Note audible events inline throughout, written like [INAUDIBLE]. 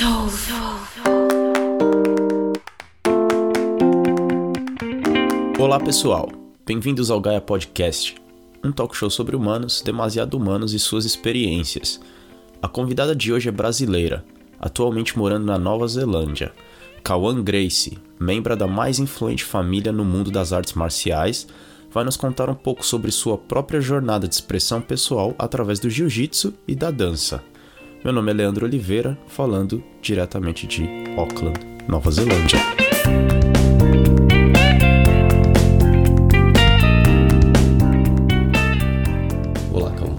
Soul. Olá pessoal, bem-vindos ao Gaia Podcast, um talk show sobre humanos, demasiado humanos e suas experiências. A convidada de hoje é brasileira, atualmente morando na Nova Zelândia. Kawan Grace, membro da mais influente família no mundo das artes marciais, vai nos contar um pouco sobre sua própria jornada de expressão pessoal através do jiu-jitsu e da dança. Meu nome é Leandro Oliveira, falando diretamente de Auckland, Nova Zelândia. Olá, Kawan.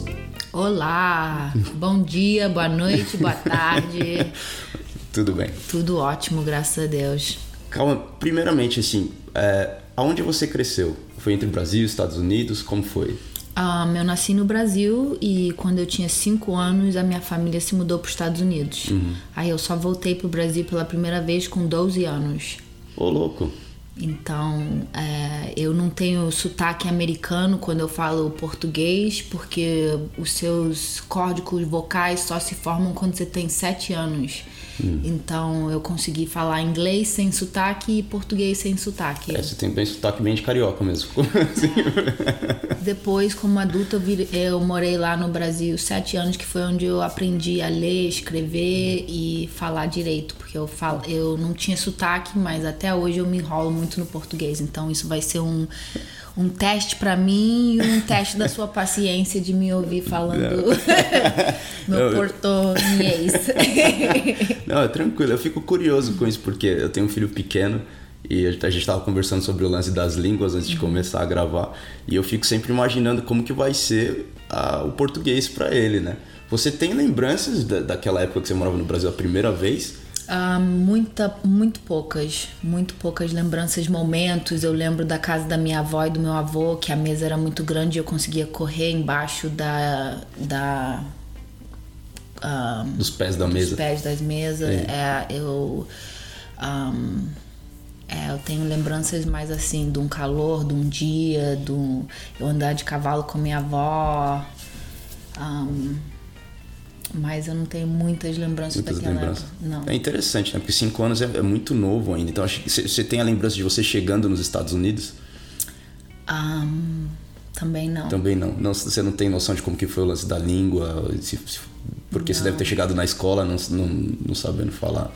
Olá, bom dia, boa noite, boa tarde. [LAUGHS] Tudo bem? Tudo ótimo, graças a Deus. Calma, primeiramente, assim, é, aonde você cresceu? Foi entre Brasil e Estados Unidos? Como foi? Um, eu nasci no Brasil e quando eu tinha 5 anos a minha família se mudou para os Estados Unidos. Aí eu só voltei para o Brasil pela primeira vez com 12 anos. Ô, louco. Então, é, eu não tenho sotaque americano quando eu falo português, porque os seus códigos vocais só se formam quando você tem 7 anos. Então, eu consegui falar inglês sem sotaque e português sem sotaque. É, você tem bem sotaque bem de carioca mesmo. Assim. [LAUGHS] Depois, como adulta, eu, vir- eu morei lá no Brasil sete anos, que foi onde eu aprendi a ler, escrever e falar direito, porque eu falo, eu não tinha sotaque, mas até hoje eu me enrolo muito no português. Então isso vai ser um, um teste pra mim e um teste da sua paciência de me ouvir falando [LAUGHS] meu Eu- português. [LAUGHS] Não, é tranquilo. Eu fico curioso com isso porque eu tenho um filho pequeno e a gente estava conversando sobre o lance das línguas antes de começar a gravar e eu fico sempre imaginando como que vai ser ah, o português para ele, né? Você tem lembranças da, daquela época que você morava no Brasil a primeira vez? Ah, muita, muito poucas, muito poucas lembranças, momentos. Eu lembro da casa da minha avó e do meu avô, que a mesa era muito grande e eu conseguia correr embaixo da. da ah, Dos pés da dos mesa? pés das mesas. É, eu. ahm, é, eu tenho lembranças mais assim de um calor, de um dia, do eu andar de cavalo com minha avó. ahm, mas eu não tenho muitas lembranças Muitas daquela lembranças. época. Não. É interessante, né? Porque cinco anos é, é muito novo ainda. Então acho que você- tem a lembrança de você chegando nos Estados Unidos? Ahm, também não. Também não. não. Você não tem noção de como que foi o lance da língua? se- se- porque você deve ter chegado na escola não, não, não sabendo falar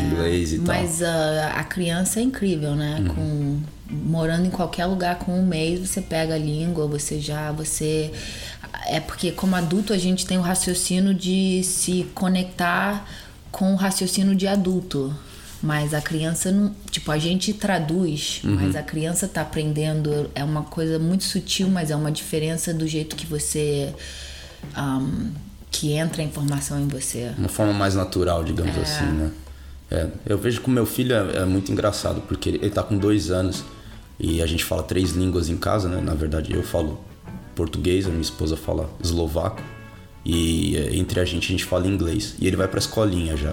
inglês e tal. Mas ah, a criança é incrível, né? Uhum. Com morando em qualquer lugar com um mês, você pega a língua, você já você é porque como adulto a gente tem o raciocínio de se conectar com o raciocínio de adulto. Mas a criança não. Tipo, a gente traduz, Uhum. mas a criança tá aprendendo. É uma coisa muito sutil, mas é uma diferença do jeito que você. ahm, que entra a informação em você. Uma forma mais natural, digamos assim, né? É, eu vejo que o meu filho é, é muito engraçado, porque ele, ele tá com dois anos e a gente fala três línguas em casa, né? Na verdade, eu falo português, a minha esposa fala eslovaco e é, entre a gente a gente fala inglês. E ele vai pra escolinha já.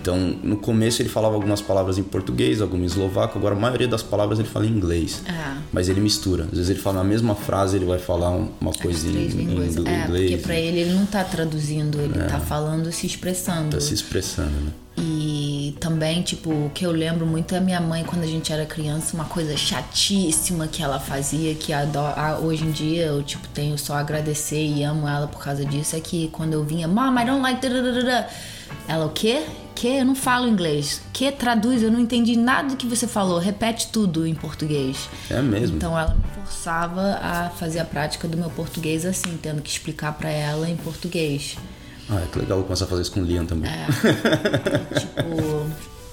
Então, no começo ele falava algumas palavras em português, alguma em eslovaco, agora a maioria das palavras ele fala em inglês. É. Mas ele mistura. Às vezes ele fala na mesma frase, ele vai falar um- uma coisa em, em línguas. ingl- É, inglês. porque pra ele ele não tá traduzindo, ele tá falando, se expressando. Tá se expressando, né? E também, tipo, o que eu lembro muito é a minha mãe quando a gente era criança, uma coisa chatíssima que ela fazia, que ado- a- hoje em dia eu, tipo, tenho só a agradecer e amo ela por causa disso, é que quando eu vinha, Mom, I don't like... dadadadada", Ela, o quê? Que? Eu não falo inglês. Que? Traduz, eu não entendi nada do que você falou. Repete tudo em português. É mesmo. Então ela me forçava a fazer a prática do meu português assim, tendo que explicar pra ela em português. Ah, é que legal começar a fazer isso com o Liam também. Tipo,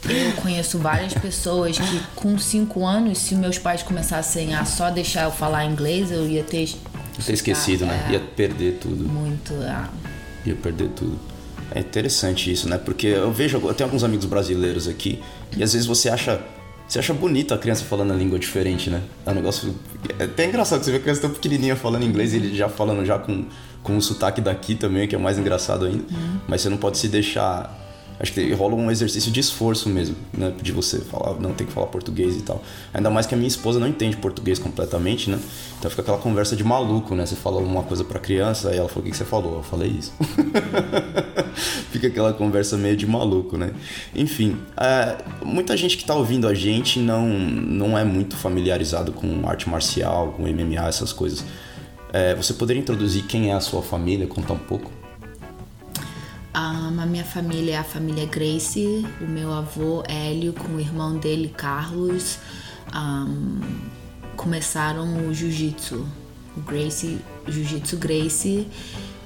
eu conheço várias pessoas que com 5 anos, se meus pais começassem a só deixar eu falar inglês, eu ia ter Ter esquecido, né? É, Ia perder tudo. muito. ah, Ia perder tudo. É interessante isso, né? Porque eu vejo, eu tenho alguns amigos brasileiros aqui, e às vezes você acha. Você acha bonito a criança falando a língua diferente, né? É um negócio. É até engraçado que você vê a criança tão pequenininha falando inglês e ele já falando já com, com o sotaque daqui também, que é mais engraçado ainda. Mas você não pode se deixar Acho que rola um exercício de esforço mesmo, né? De você falar, não, tem que falar português e tal. Ainda mais que a minha esposa não entende português completamente, né? Então fica aquela conversa de maluco, né? Você fala uma coisa pra criança, aí ela falou, o que você falou? Eu falei isso. [LAUGHS] fica aquela conversa meio de maluco, né? Enfim, é, muita gente que tá ouvindo a gente não, não é muito familiarizado com arte marcial, com MMA, essas coisas. É, você poderia introduzir quem é a sua família, contar um pouco? Um, a minha família é a família Grace, o meu avô Hélio com o irmão dele Carlos um, começaram o jiu-jitsu, o Grace, jiu-jitsu Grace,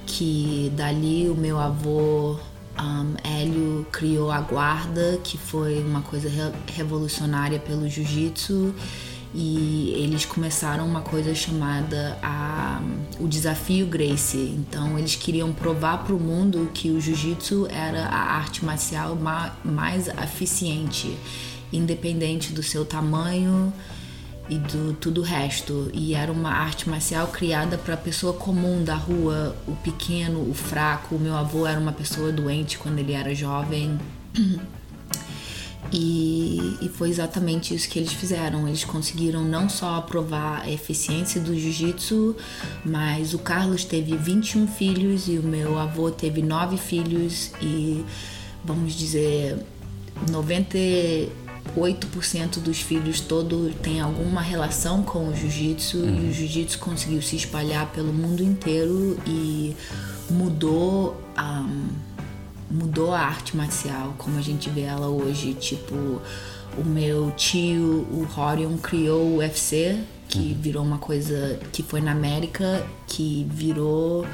que dali o meu avô um, Hélio criou a guarda, que foi uma coisa re revolucionária pelo jiu-jitsu e eles começaram uma coisa chamada a, o desafio Gracie. Então eles queriam provar para o mundo que o jiu-jitsu era a arte marcial ma, mais eficiente, independente do seu tamanho e do tudo o resto. E era uma arte marcial criada para a pessoa comum da rua, o pequeno, o fraco. O meu avô era uma pessoa doente quando ele era jovem. [CLEARS THROAT] E, e, foi exatamente isso que eles fizeram. Eles conseguiram não só aprovar a eficiência do jiu-jitsu, mas o Carlos teve 21 filhos e o meu avô teve 9 filhos e vamos dizer 98% dos filhos todo tem alguma relação com o jiu-jitsu uhum. e o jiu-jitsu conseguiu se espalhar pelo mundo inteiro e mudou a um, mudou a arte marcial como a gente vê ela hoje. Tipo, o meu tio, o Horion, criou o UFC, que uhum. virou uma coisa que foi na América, que virou.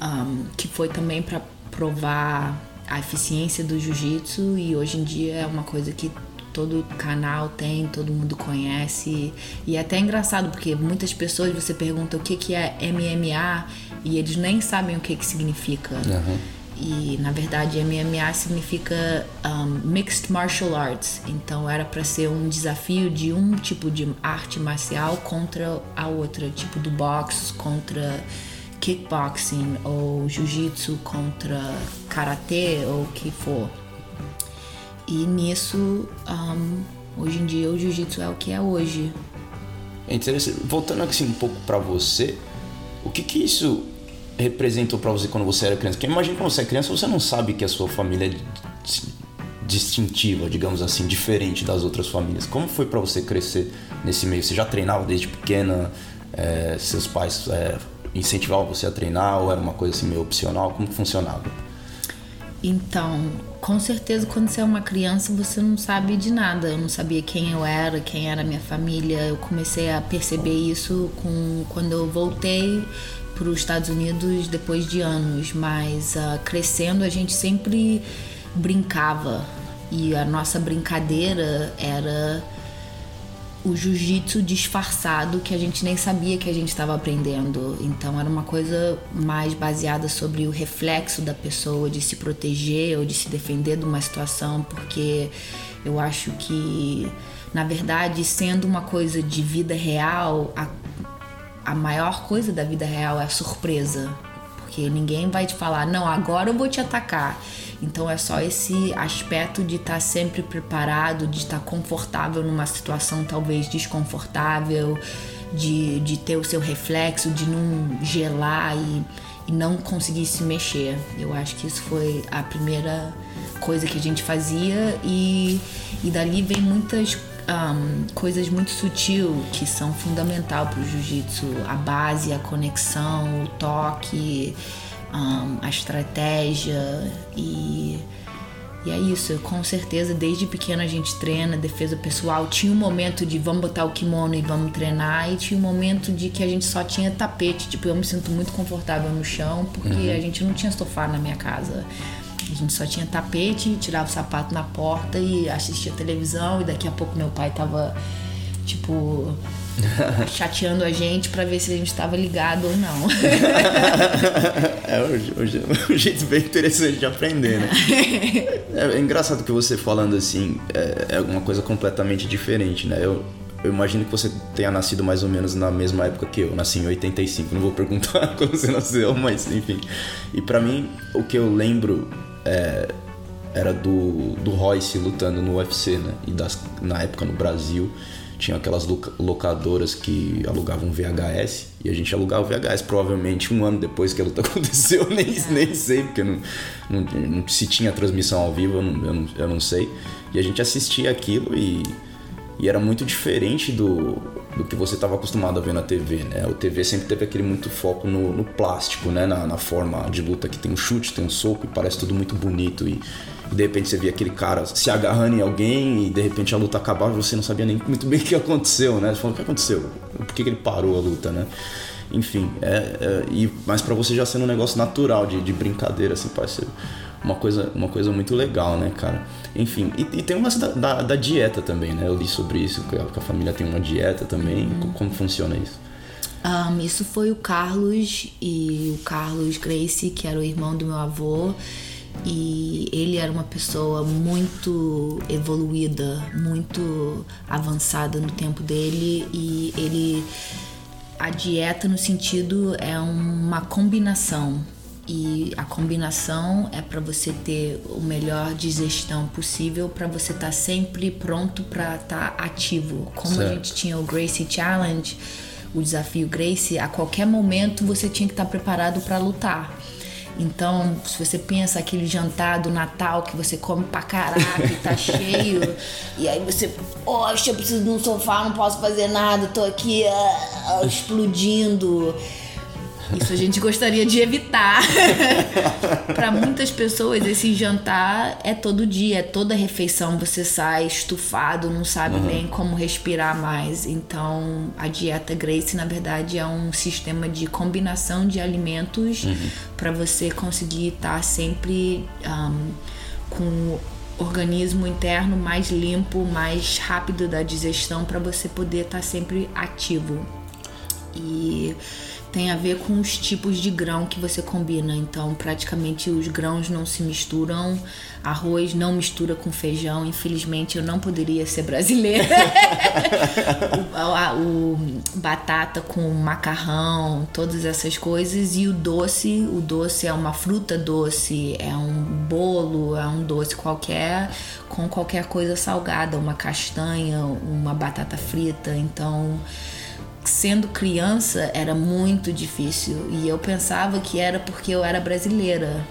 Um, que foi também para provar a eficiência do jiu-jitsu e hoje em dia é uma coisa que todo canal tem, todo mundo conhece. E é até engraçado porque muitas pessoas você pergunta o que, que é MMA e eles nem sabem o que, que significa. Uhum e na verdade MMA significa um, Mixed Martial Arts, então era para ser um desafio de um tipo de arte marcial contra a outra, tipo do boxe contra kickboxing ou jiu-jitsu contra karatê ou o que for. E nisso, um, hoje em dia o jiu-jitsu é o que é hoje. É interessante. Voltando assim um pouco para você, o que que isso representou para você quando você era criança? Porque imagina quando você é criança, você não sabe que a sua família é distintiva, digamos assim, diferente das outras famílias. Como foi para você crescer nesse meio? Você já treinava desde pequena? É, seus pais é, incentivavam você a treinar ou era uma coisa assim meio opcional? Como funcionava? Então, com certeza, quando você é uma criança, você não sabe de nada. Eu não sabia quem eu era, quem era minha família. Eu comecei a perceber isso com, quando eu voltei para os Estados Unidos depois de anos, mas uh, crescendo a gente sempre brincava e a nossa brincadeira era o jiu-jitsu disfarçado que a gente nem sabia que a gente estava aprendendo. Então era uma coisa mais baseada sobre o reflexo da pessoa de se proteger ou de se defender de uma situação, porque eu acho que na verdade, sendo uma coisa de vida real, a a maior coisa da vida real é a surpresa. Porque ninguém vai te falar, não, agora eu vou te atacar. Então é só esse aspecto de estar tá sempre preparado, de estar tá confortável numa situação talvez desconfortável, de, de ter o seu reflexo, de não gelar e, e não conseguir se mexer. Eu acho que isso foi a primeira coisa que a gente fazia e, e dali vem muitas um, coisas muito sutil que são fundamental para o jiu-jitsu, a base, a conexão, o toque, um, a estratégia e e é isso, com certeza desde pequeno a gente treina defesa pessoal. Tinha um momento de vamos botar o kimono e vamos treinar, e tinha um momento de que a gente só tinha tapete. Tipo, eu me sinto muito confortável no chão porque uhum. a gente não tinha sofá na minha casa. A gente só tinha tapete, tirava o sapato na porta e assistia televisão e daqui a pouco meu pai tava tipo [LAUGHS] chateando a gente para ver se a gente estava ligado ou não. [LAUGHS] é um, jeito bem interessante de aprender, né? [LAUGHS] É, é engraçado que você falando assim é, é uma coisa completamente diferente, né? Eu, eu imagino que você tenha nascido mais ou menos na mesma época que eu. Nasci em 85. Não vou perguntar quando você nasceu, mas enfim. E para mim, o que eu lembro é, era do, do Royce lutando no UFC, né? E das, na época no Brasil tinha aquelas locadoras que alugavam VHS e a gente alugava VHS provavelmente um ano depois que a luta [LAUGHS] aconteceu, nem, é. nem sei, porque não, não, não, se tinha transmissão ao vivo, eu não, eu não, eu não sei. E a gente assistia aquilo e, e era muito diferente do, do que você estava acostumado a ver na TV, né? O TV sempre teve aquele muito foco no, no plástico, né? Na, na, forma de luta que tem um chute, tem um soco e parece tudo muito bonito e e de repente você via aquele cara se agarrando em alguém e de repente a luta acabava e você não sabia nem muito bem o que aconteceu, né? Você falou, o que aconteceu? Por que, que ele parou a luta, né? Enfim, é, é e, mas para você já sendo um negócio natural, de, de brincadeira, assim, ser uma coisa, uma coisa muito legal, né, cara? Enfim, e, e tem uma da, da, da, dieta também, né? Eu li sobre isso, que a, que a família tem uma dieta também. Uhum. Como funciona isso? Um, isso foi o Carlos e o Carlos Grace, que era o irmão do meu avô e ele era uma pessoa muito evoluída, muito avançada no tempo dele e ele a dieta no sentido é uma combinação e a combinação é para você ter o melhor digestão possível para você estar tá sempre pronto para estar tá ativo. Como certo. a gente tinha o Gracie Challenge, o desafio Gracie, a qualquer momento você tinha que estar tá preparado para lutar. Então, se você pensa aquele jantar do Natal que você come pra caraca e tá [LAUGHS] cheio, e aí você, poxa, eu preciso de um sofá, não posso fazer nada, tô aqui uh, explodindo. Isso a gente gostaria de evitar. [LAUGHS] para muitas pessoas, esse jantar é todo dia, é toda refeição. Você sai estufado, não sabe uhum. nem como respirar mais. Então, a dieta Grace, na verdade, é um sistema de combinação de alimentos uhum. para você conseguir estar tá sempre um, com o organismo interno mais limpo, mais rápido da digestão, para você poder estar tá sempre ativo. E tem a ver com os tipos de grão que você combina. Então, praticamente os grãos não se misturam. Arroz não mistura com feijão. Infelizmente, eu não poderia ser brasileira. [LAUGHS] o, a, o, batata com macarrão, todas essas coisas. E o doce, o doce é uma fruta doce, é um bolo, é um doce qualquer com qualquer coisa salgada, uma castanha, uma batata frita. Então, sendo criança era muito difícil e eu pensava que era porque eu era brasileira.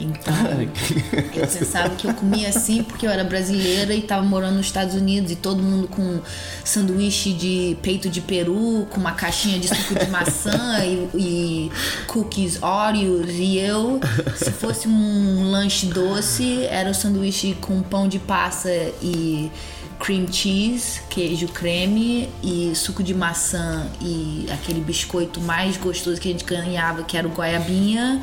Então, [LAUGHS] eu pensava que eu comia assim porque eu era brasileira e estava morando nos Estados Unidos e todo mundo com sanduíche de peito de peru, com uma caixinha de suco de maçã e, e cookies Oreos. E eu, se fosse um lanche doce, era o sanduíche com pão de passa e cream cheese, queijo creme e suco de maçã e aquele biscoito mais gostoso que a gente ganhava, que era o goiabinha.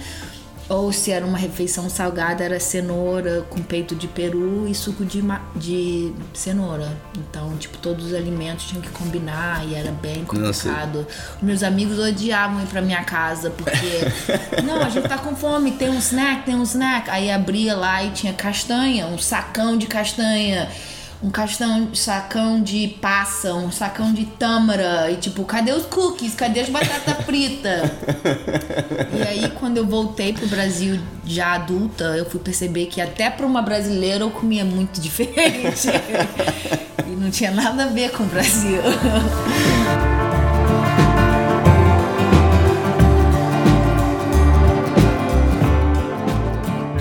Ou se era uma refeição salgada, era cenoura com peito de peru e suco de, de cenoura. Então, tipo, todos os alimentos tinham que combinar e era bem complicado. Meus amigos odiavam ir pra minha casa porque, [LAUGHS] não, a gente tá com fome, tem um snack, tem um snack. Aí abria lá e tinha castanha, um sacão de castanha um castão, sacão de passa, um sacão de tâmara e tipo, cadê os cookies? Cadê as batata [LAUGHS] frita? e aí quando eu voltei pro Brasil já adulta, eu fui perceber que até para uma brasileira eu comia muito diferente. [LAUGHS] e não tinha nada a ver com o Brasil. [LAUGHS]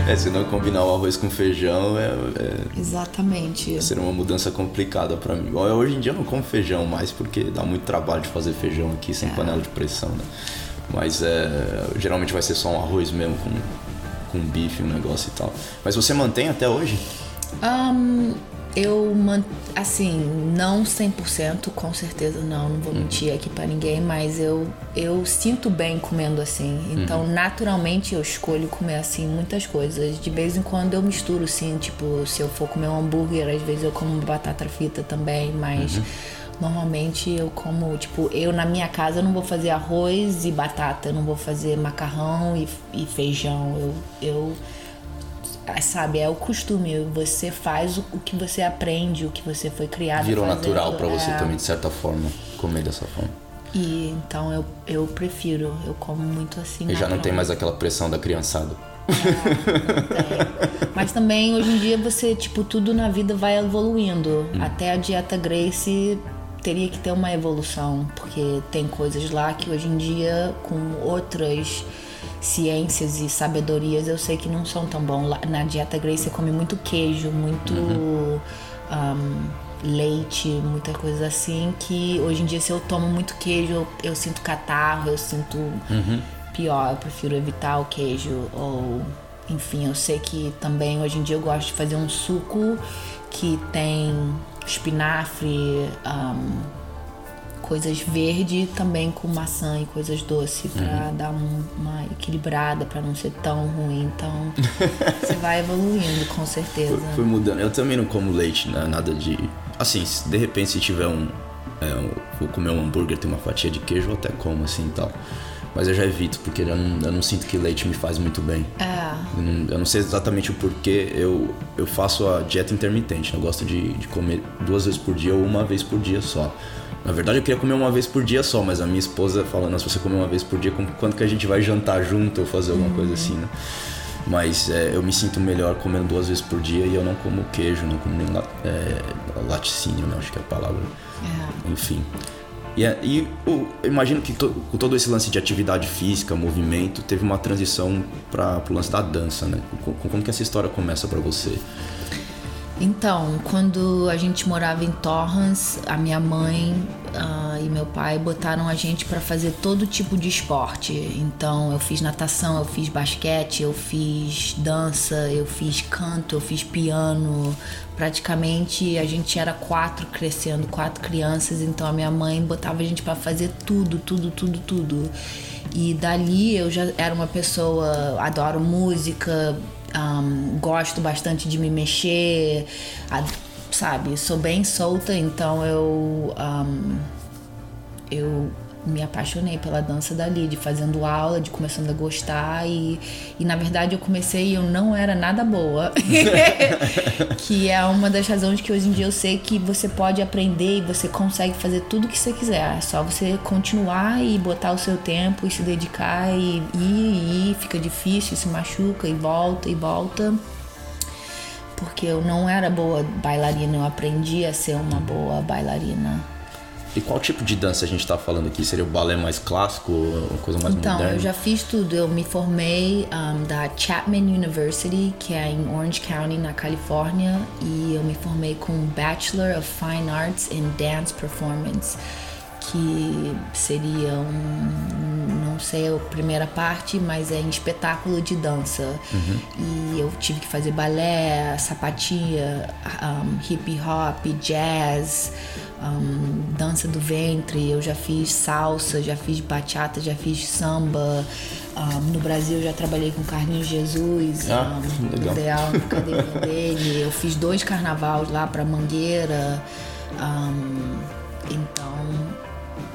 É, se não combinar o arroz com feijão, é. é Exatamente. Seria uma mudança complicada para mim. Hoje em dia eu não como feijão mais porque dá muito trabalho de fazer feijão aqui sem é. panela de pressão, né? Mas é, geralmente vai ser só um arroz mesmo com, com bife, um negócio e tal. Mas você mantém até hoje? Um, eu, assim, não 100%, com certeza não, não vou uhum. mentir aqui para ninguém, mas eu, eu sinto bem comendo assim. Então, uhum. naturalmente, eu escolho comer assim muitas coisas. De vez em quando eu misturo, sim, tipo, se eu for comer um hambúrguer, às vezes eu como batata frita também, mas. Uhum. Normalmente eu como, tipo, eu na minha casa não vou fazer arroz e batata, eu não vou fazer macarrão e, e feijão. Eu, eu sabe, é o costume. Você faz o, o, que você aprende, o que você foi criado. Virou natural para você é... também, de certa forma, comer dessa forma. E então eu, eu prefiro, eu como muito assim. E já não tem mais aquela pressão da criançada. É, Mas também hoje em dia você, tipo, tudo na vida vai evoluindo. Até a dieta Grace teria que ter uma evolução, porque tem coisas lá que hoje em dia, com outras ciências e sabedorias, eu sei que não são tão bom. Lá- Na dieta Grace você come muito queijo, muito um, leite, muita coisa assim, que hoje em dia se eu tomo muito queijo, eu, eu sinto catarro, eu sinto pior, eu prefiro evitar o queijo ou enfim, eu sei que também hoje em dia eu gosto de fazer um suco que tem espinafre, um, coisas verde também com maçã e coisas doces pra dar um- uma equilibrada, pra não ser tão ruim. Então [LAUGHS] você vai evoluindo com certeza. Foi, foi mudando. Eu também não como leite, né? nada de. Assim, de repente se tiver um. É, um- vou comer um hambúrguer, tem uma fatia de queijo, eu até como assim e tal. Mas eu já evito, porque eu não, eu não sinto que leite me faz muito bem. É. Eu não, eu não sei exatamente o porquê, eu, eu faço a dieta intermitente. Eu gosto de, de comer duas vezes por dia ou uma vez por dia só. Na verdade, eu queria comer uma vez por dia só, mas a minha esposa fala: Nossa, se você comer uma vez por dia, quando que a gente vai jantar junto ou fazer alguma coisa assim, né? Mas é, eu me sinto melhor comendo duas vezes por dia e eu não como queijo, não como la, é, laticínio, né? Acho que é a palavra. É. Enfim. E, é- e eu imagino que to- com todo esse lance de atividade física, movimento, teve uma transição para o lance da dança, né? Co- Como, que essa história começa para você? Então, quando a gente morava em Torrance, a minha mãe ah, e meu pai botaram a gente para fazer todo tipo de esporte. Então, eu fiz natação, eu fiz basquete, eu fiz dança, eu fiz canto, eu fiz piano. Praticamente a gente era quatro crescendo, quatro crianças. Então, a minha mãe botava a gente para fazer tudo, tudo, tudo, tudo. E dali eu já era uma pessoa, adoro música, um, gosto bastante de me mexer, sabe? Sou bem solta, então eu um, eu me apaixonei pela dança dali, de fazendo aula, de começando a gostar e, e na verdade eu comecei e eu não era nada boa. [LAUGHS] que é uma das razões que hoje em dia eu sei que você pode aprender e você consegue fazer tudo que você quiser. É só você continuar e botar o seu tempo e se dedicar e ir, e ir, fica difícil, se machuca e volta e volta porque eu não era boa bailarina, eu aprendi a ser uma boa bailarina. E qual tipo de dança a gente tá falando aqui? Seria o balé mais clássico, uma coisa mais Então, moderna? eu já fiz tudo. Eu me formei um, da Chapman University, que é em Orange County, na Califórnia, e eu me formei com Bachelor of Fine Arts in Dance Performance, que seria um, não sei a primeira parte, mas é em espetáculo de dança. E eu tive que fazer balé, sapatia, um, hip hop, jazz, um, dança do ventre. Eu já fiz salsa, já fiz bachata, já fiz samba. Um, no Brasil eu já trabalhei com Carlinhos Jesus, Ah, um, legal. ideal na academia [LAUGHS] dele. Eu fiz dois carnavais lá pra Mangueira. Um, então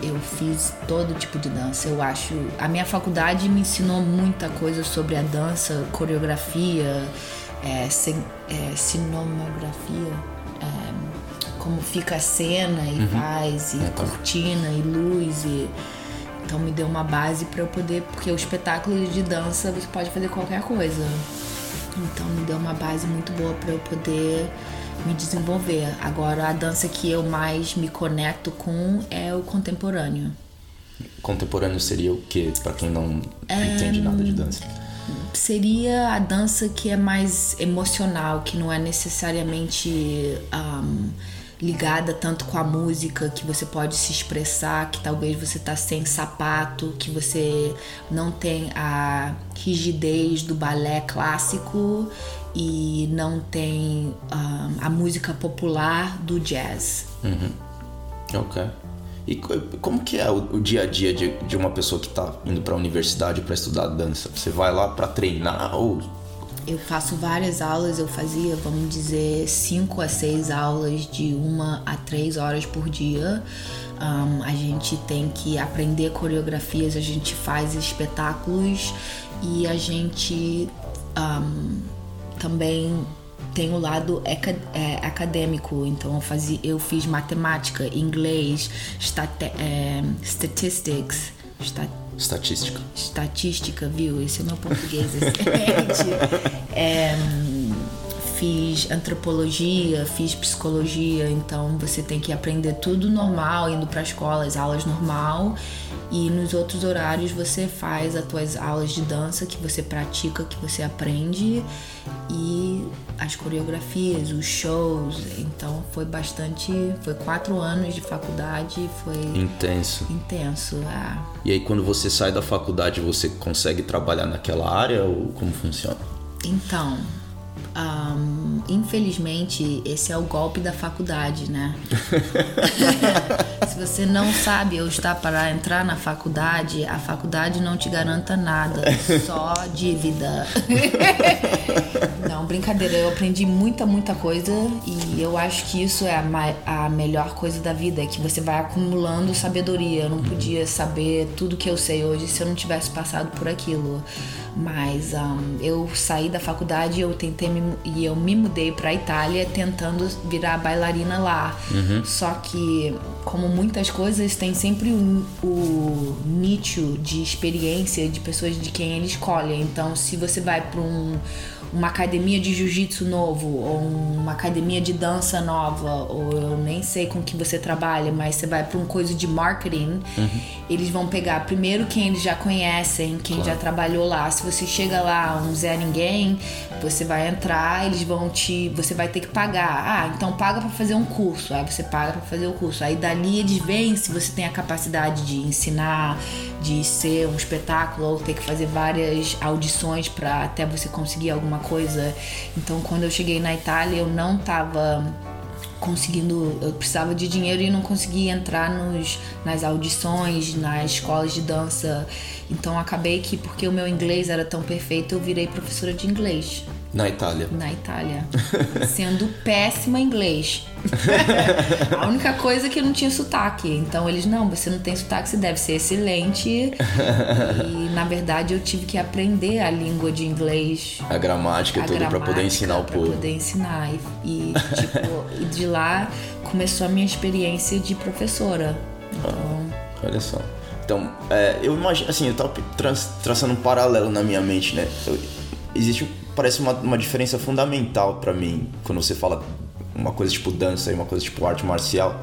eu fiz todo tipo de dança. Eu acho. A minha faculdade me ensinou muita coisa sobre a dança, coreografia, é, cen- é, cinemografia, é, como fica a cena e faz, e É, tá. cortina e luz. E, então me deu uma base para eu poder. Porque o espetáculo de dança você pode fazer qualquer coisa. Então me deu uma base muito boa para eu poder me desenvolver. Agora a dança que eu mais me conecto com é o contemporâneo. Contemporâneo seria o quê? Pra quem não É, entende nada de dança. Seria a dança que é mais emocional, que não é necessariamente ahm, ligada tanto com a música, que você pode se expressar, que talvez você tá sem sapato, que você não tem a rigidez do balé clássico e não tem ahm, a música popular do jazz. Ok. E co- como que é o, o dia a dia de, de uma pessoa que tá indo pra universidade pra estudar dança? Você vai lá pra treinar ou... Eu faço várias aulas, eu fazia, vamos dizer, cinco a seis aulas de uma a três horas por dia. Um, a gente tem que aprender coreografias, a gente faz espetáculos e a gente um, também tem o lado é, acadêmico. Então eu, fazia, eu fiz matemática, inglês, state, é, statistics, esta- Estatística. Estatística, viu? Esse é meu português excelente. [LAUGHS] é, fiz antropologia, fiz psicologia, então você tem que aprender tudo normal, indo para escola, as aulas normal. E nos outros horários você faz as tuas aulas de dança que você pratica, que você aprende e as coreografias, os shows. Então foi bastante, foi quatro anos de faculdade, foi intenso. Intenso, é. E aí quando você sai da faculdade você consegue trabalhar naquela área ou como funciona? Então, um, infelizmente, esse é o golpe da faculdade, né? [LAUGHS] Se você não sabe ou está para entrar na faculdade, a faculdade não te garanta nada, só dívida. [LAUGHS] não, brincadeira, eu aprendi muita, muita coisa e eu acho que isso é a, a melhor coisa da vida, é que você vai acumulando sabedoria. Eu não podia saber tudo que eu sei hoje se eu não tivesse passado por aquilo. Mas um, eu saí da faculdade eu tentei me, e eu me mudei para a Itália tentando virar bailarina lá. Uhum. Só que, como muitas coisas, tem sempre o, o nicho de experiência de pessoas de quem ele escolhe. Então, se você vai para um uma academia de jiu-jitsu novo, ou uma academia de dança nova, ou eu nem sei com que você trabalha, mas você vai para um coisa de marketing, uhum. eles vão pegar primeiro quem eles já conhecem, quem claro. já trabalhou lá. Se você chega lá, um Zé Ninguém, você vai entrar, eles vão te. Você vai ter que pagar. Ah, então paga para fazer um curso. Aí você paga para fazer o curso. Aí dali eles veem se você tem a capacidade de ensinar, de ser um espetáculo, ou ter que fazer várias audições para até você conseguir alguma coisa. Então, quando eu cheguei na Itália, eu não estava conseguindo, eu precisava de dinheiro e não conseguia entrar nos, nas audições, nas escolas de dança. Então acabei que porque o meu inglês era tão perfeito, eu virei professora de inglês. Na Itália. Na Itália. [LAUGHS] Sendo péssima em inglês. [LAUGHS] a única coisa é que eu não tinha sotaque. Então eles, não, você não tem sotaque, você deve ser excelente. [LAUGHS] e na verdade eu tive que aprender a língua de inglês. A gramática e tudo para poder ensinar o povo. Pra poder ensinar. E, e, tipo, e de lá começou a minha experiência de professora. Então... Ah, olha só. Então, é, eu imagino, assim, eu tava tra traçando um paralelo na minha mente, né? Eu, existe parece uma, uma diferença fundamental para mim quando você fala uma coisa tipo dança e uma coisa tipo arte marcial.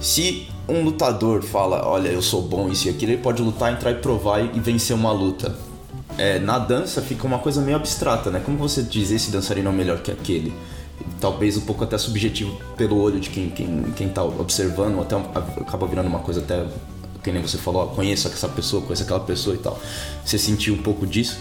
Se um lutador fala, olha, eu sou bom isso e aquilo, ele pode lutar, entrar e provar e vencer uma luta. É, na dança fica uma coisa meio abstrata, né? Como você dizer esse dançarino é melhor que aquele? Talvez um pouco até subjetivo pelo olho de quem, quem, quem tá observando, até acaba virando uma coisa até, que nem você falou, conheço essa pessoa, conheço aquela pessoa e tal. Você sentiu um pouco disso?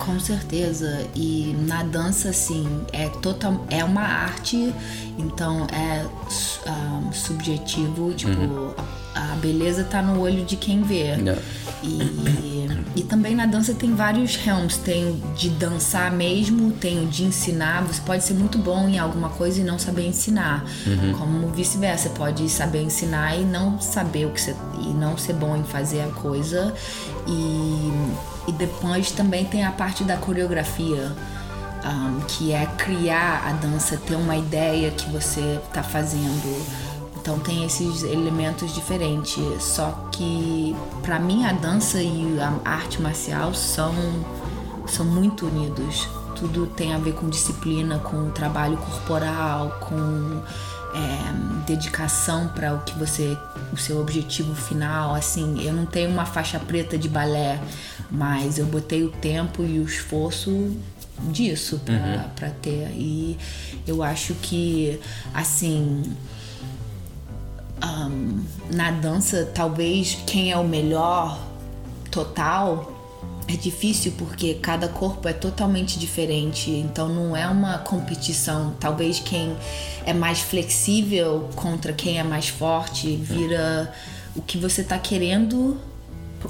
Com certeza. E na dança, assim, é total, é uma arte, então é um, ah, subjetivo, tipo, uhum. a, a, beleza tá no olho de quem vê. Yeah. E, e também na dança tem vários realms. Tem o de dançar mesmo, tem o de ensinar. Você pode ser muito bom em alguma coisa e não saber ensinar. Uhum. Como vice-versa. Você pode saber ensinar e não saber o que você. e não ser bom em fazer a coisa. E e depois também tem a parte da coreografia, um, que é criar a dança, ter uma ideia que você está fazendo. Então tem esses elementos diferentes. Só que para mim a dança e a arte marcial são, são muito unidos. Tudo tem a ver com disciplina, com trabalho corporal, com é, dedicação para o que você, o seu objetivo final. Assim, eu não tenho uma faixa preta de balé, mas eu botei o tempo e o esforço disso para uhum. ter. E eu acho que, assim, um, na dança, talvez quem é o melhor total é difícil porque cada corpo é totalmente diferente, então não é uma competição. Talvez quem é mais flexível contra quem é mais forte vira o que você está querendo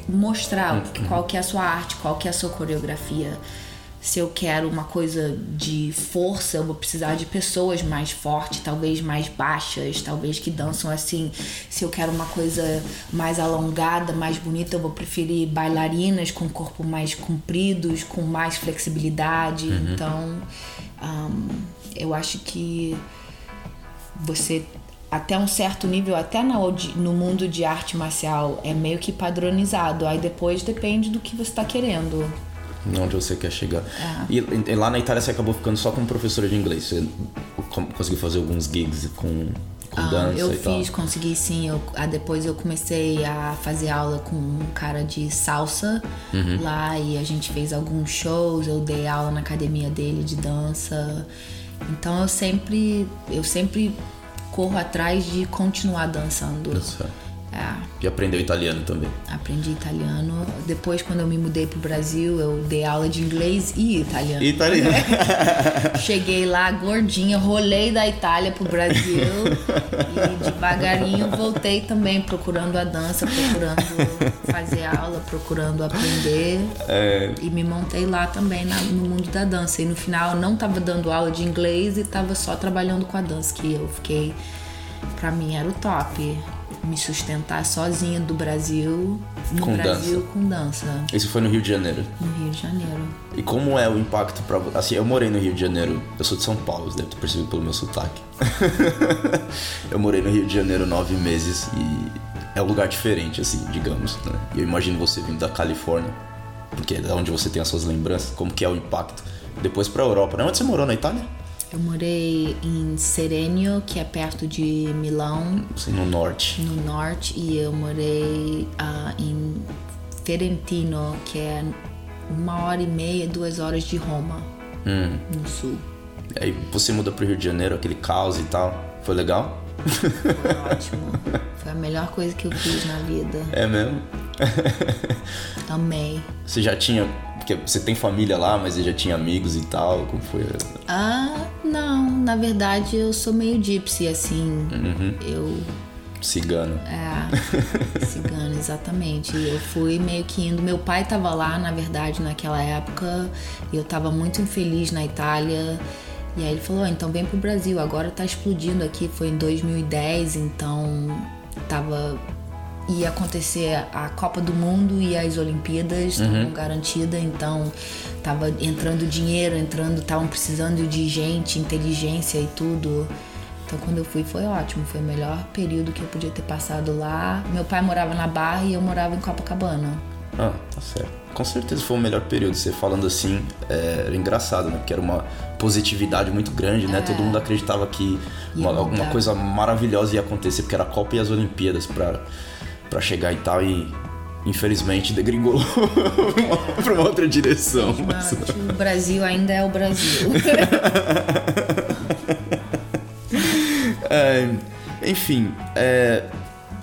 mostrar, uhum. qual que é a sua arte, qual que é a sua coreografia se eu quero uma coisa de força, eu vou precisar de pessoas mais fortes, talvez mais baixas, talvez que dançam assim. Se eu quero uma coisa mais alongada, mais bonita, eu vou preferir bailarinas com corpo mais compridos, com mais flexibilidade. Uhum. Então, um, eu acho que você até um certo nível, até no, no mundo de arte marcial, é meio que padronizado. Aí depois depende do que você está querendo. Onde você quer chegar. É. E, e, lá na Itália você acabou ficando só como professora de inglês. Você conseguiu fazer alguns gigs com, com ah, dança eu e fiz, tal? consegui sim. Eu, ah, depois eu comecei a fazer aula com um cara de salsa uhum. lá e a gente fez alguns shows. Eu dei aula na academia dele de dança. Então eu sempre, eu sempre corro atrás de continuar dançando. Dançar. É. E aprendeu italiano também? Aprendi italiano. Depois, quando eu me mudei pro Brasil, eu dei aula de inglês e italiano. Italiano. [LAUGHS] Cheguei lá gordinha, rolei da Itália pro Brasil e devagarinho voltei também procurando a dança, procurando fazer aula, procurando aprender. É... E me montei lá também na, no mundo da dança. E no final, eu não tava dando aula de inglês e tava só trabalhando com a dança, que eu fiquei. Pra mim era o top me sustentar sozinha do Brasil, no com Brasil dança. com dança. Isso foi no Rio de Janeiro? No Rio de Janeiro. E como é o impacto para Assim, eu morei no Rio de Janeiro, eu sou de São Paulo, você deve ter percebido pelo meu sotaque. [LAUGHS] eu morei no Rio de Janeiro nove meses e é um lugar diferente, assim, digamos. Né? E eu imagino você vindo da Califórnia, porque é da onde você tem as suas lembranças, como que é o impacto. Depois pra Europa, né? Onde você morou na Itália? Eu morei em Serenio, que é perto de Milão. Sim, no norte. No norte. E eu morei uh, em Ferentino, que é uma hora e meia, duas horas de Roma, hum. no sul. Aí você muda pro Rio de Janeiro, aquele caos e tal. Foi legal? Foi ótimo. Foi a melhor coisa que eu fiz na vida. É mesmo? Amei. Você já tinha porque você tem família lá, mas você já tinha amigos e tal? Como foi? Ah, não. Na verdade, eu sou meio gypsy, assim. Uhum. Eu. Cigano. É, [LAUGHS] cigano, exatamente. Eu fui meio que indo. Meu pai tava lá, na verdade, naquela época, e eu tava muito infeliz na Itália. E aí ele falou: oh, então vem pro Brasil, agora tá explodindo aqui. Foi em 2010, então tava ia acontecer a Copa do Mundo e as Olimpíadas estavam uhum. garantidas, então tava entrando dinheiro, entrando, estavam precisando de gente, inteligência e tudo. Então quando eu fui foi ótimo, foi o melhor período que eu podia ter passado lá. Meu pai morava na Barra e eu morava em Copacabana. Ah, tá certo. Com certeza foi o melhor período. Você falando assim, é, era engraçado, né? Porque era uma positividade muito grande, né? É. Todo mundo acreditava que uma, alguma coisa maravilhosa ia acontecer, porque era a Copa e as Olimpíadas para para chegar e tal e infelizmente degringolou [LAUGHS] para uma outra direção. Mas... O Brasil ainda é o Brasil. [LAUGHS] é, enfim, é,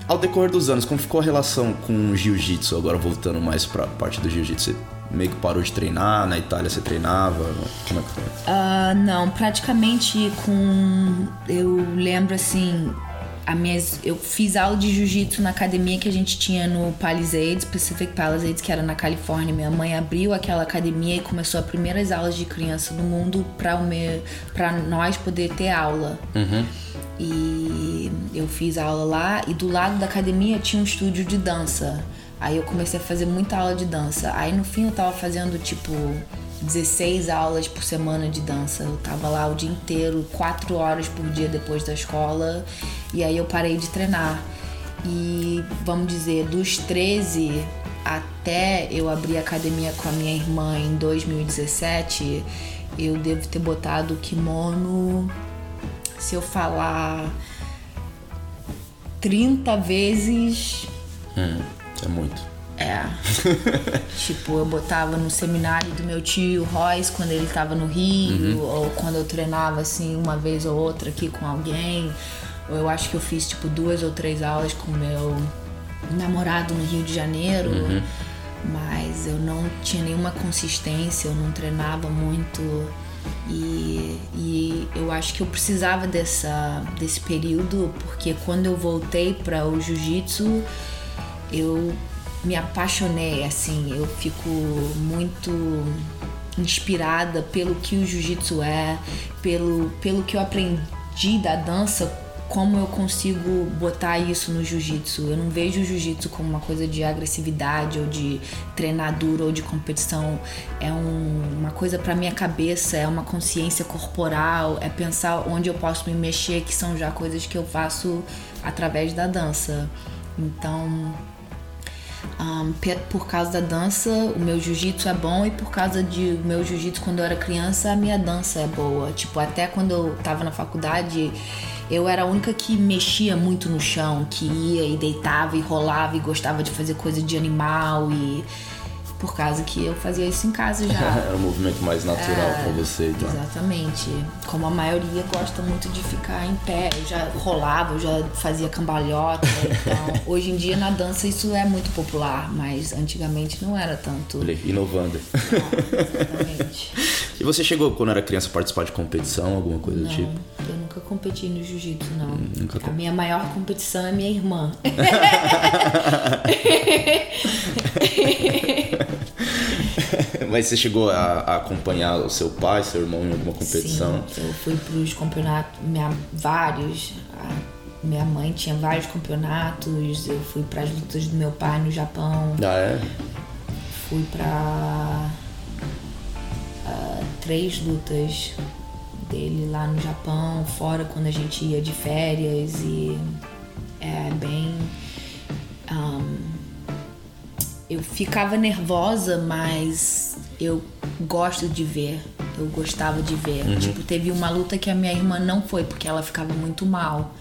ao decorrer dos anos, como ficou a relação com o jiu-jitsu? Agora voltando mais para a parte do jiu-jitsu, você meio que parou de treinar? Na Itália você treinava? Como é que foi? Uh, não, praticamente com. Eu lembro assim, a minhas, eu fiz aula de jiu-jitsu na academia que a gente tinha no Palisades, Pacific Palisades, que era na Califórnia. Minha mãe abriu aquela academia e começou as primeiras aulas de criança do mundo para nós poder ter aula. Uhum. E eu fiz aula lá e do lado da academia tinha um estúdio de dança. Aí eu comecei a fazer muita aula de dança. Aí no fim eu tava fazendo tipo 16 aulas por semana de dança. Eu tava lá o dia inteiro, 4 horas por dia depois da escola. E aí eu parei de treinar. E vamos dizer, dos 13 até eu abrir a academia com a minha irmã em 2017, eu devo ter botado o kimono, se eu falar 30 vezes. Hum, é muito. É. [LAUGHS] tipo, eu botava no seminário do meu tio Royce quando ele tava no Rio, uhum. ou quando eu treinava assim uma vez ou outra aqui com alguém. Ou eu acho que eu fiz tipo duas ou três aulas com meu namorado no Rio de Janeiro. Uhum. Mas eu não tinha nenhuma consistência, eu não treinava muito. E, e, eu acho que eu precisava dessa, desse período, porque quando eu voltei para o jiu-jitsu, eu me apaixonei, assim, eu fico muito inspirada pelo que o jiu-jitsu é, pelo, pelo que eu aprendi da dança como eu consigo botar isso no jiu-jitsu. Eu não vejo o jiu-jitsu como uma coisa de agressividade ou de treinadura ou de competição. É um, uma coisa para minha cabeça, é uma consciência corporal, é pensar onde eu posso me mexer, que são já coisas que eu faço através da dança. Então, um, por causa da dança, o meu jiu-jitsu é bom e por causa de o meu jiu-jitsu quando eu era criança, a minha dança é boa. Tipo, até quando eu tava na faculdade, eu era a única que mexia muito no chão, que ia e deitava e rolava e gostava de fazer coisa de animal e por causa que eu fazia isso em casa já. [LAUGHS] Era um movimento mais natural é, para você, então. Exatamente. Como a maioria gosta muito de ficar em pé, eu já rolava, eu já fazia cambalhota. [LAUGHS] Então, hoje em dia na dança isso é muito popular, mas antigamente não era tanto. Inovando. É, exatamente. [LAUGHS] e você chegou, quando era criança, a participar de competição, alguma coisa não, do tipo? Eu nunca competi no jiu-jitsu, não. Hum, nunca a minha maior competição é minha irmã. [LAUGHS] Mas você chegou a, a, acompanhar o seu pai, seu irmão em alguma competição? Sim, eu fui para os campeonatos, minha, vários. A, minha mãe tinha vários campeonatos. Eu fui para as lutas do meu pai no Japão. Ah, é? Fui para uh, três lutas dele lá no Japão, fora quando a gente ia de férias e é bem. Um, eu ficava nervosa, mas eu gosto de ver. Eu gostava de ver. Uhum. Tipo, teve uma luta que a minha irmã não foi porque ela ficava muito mal.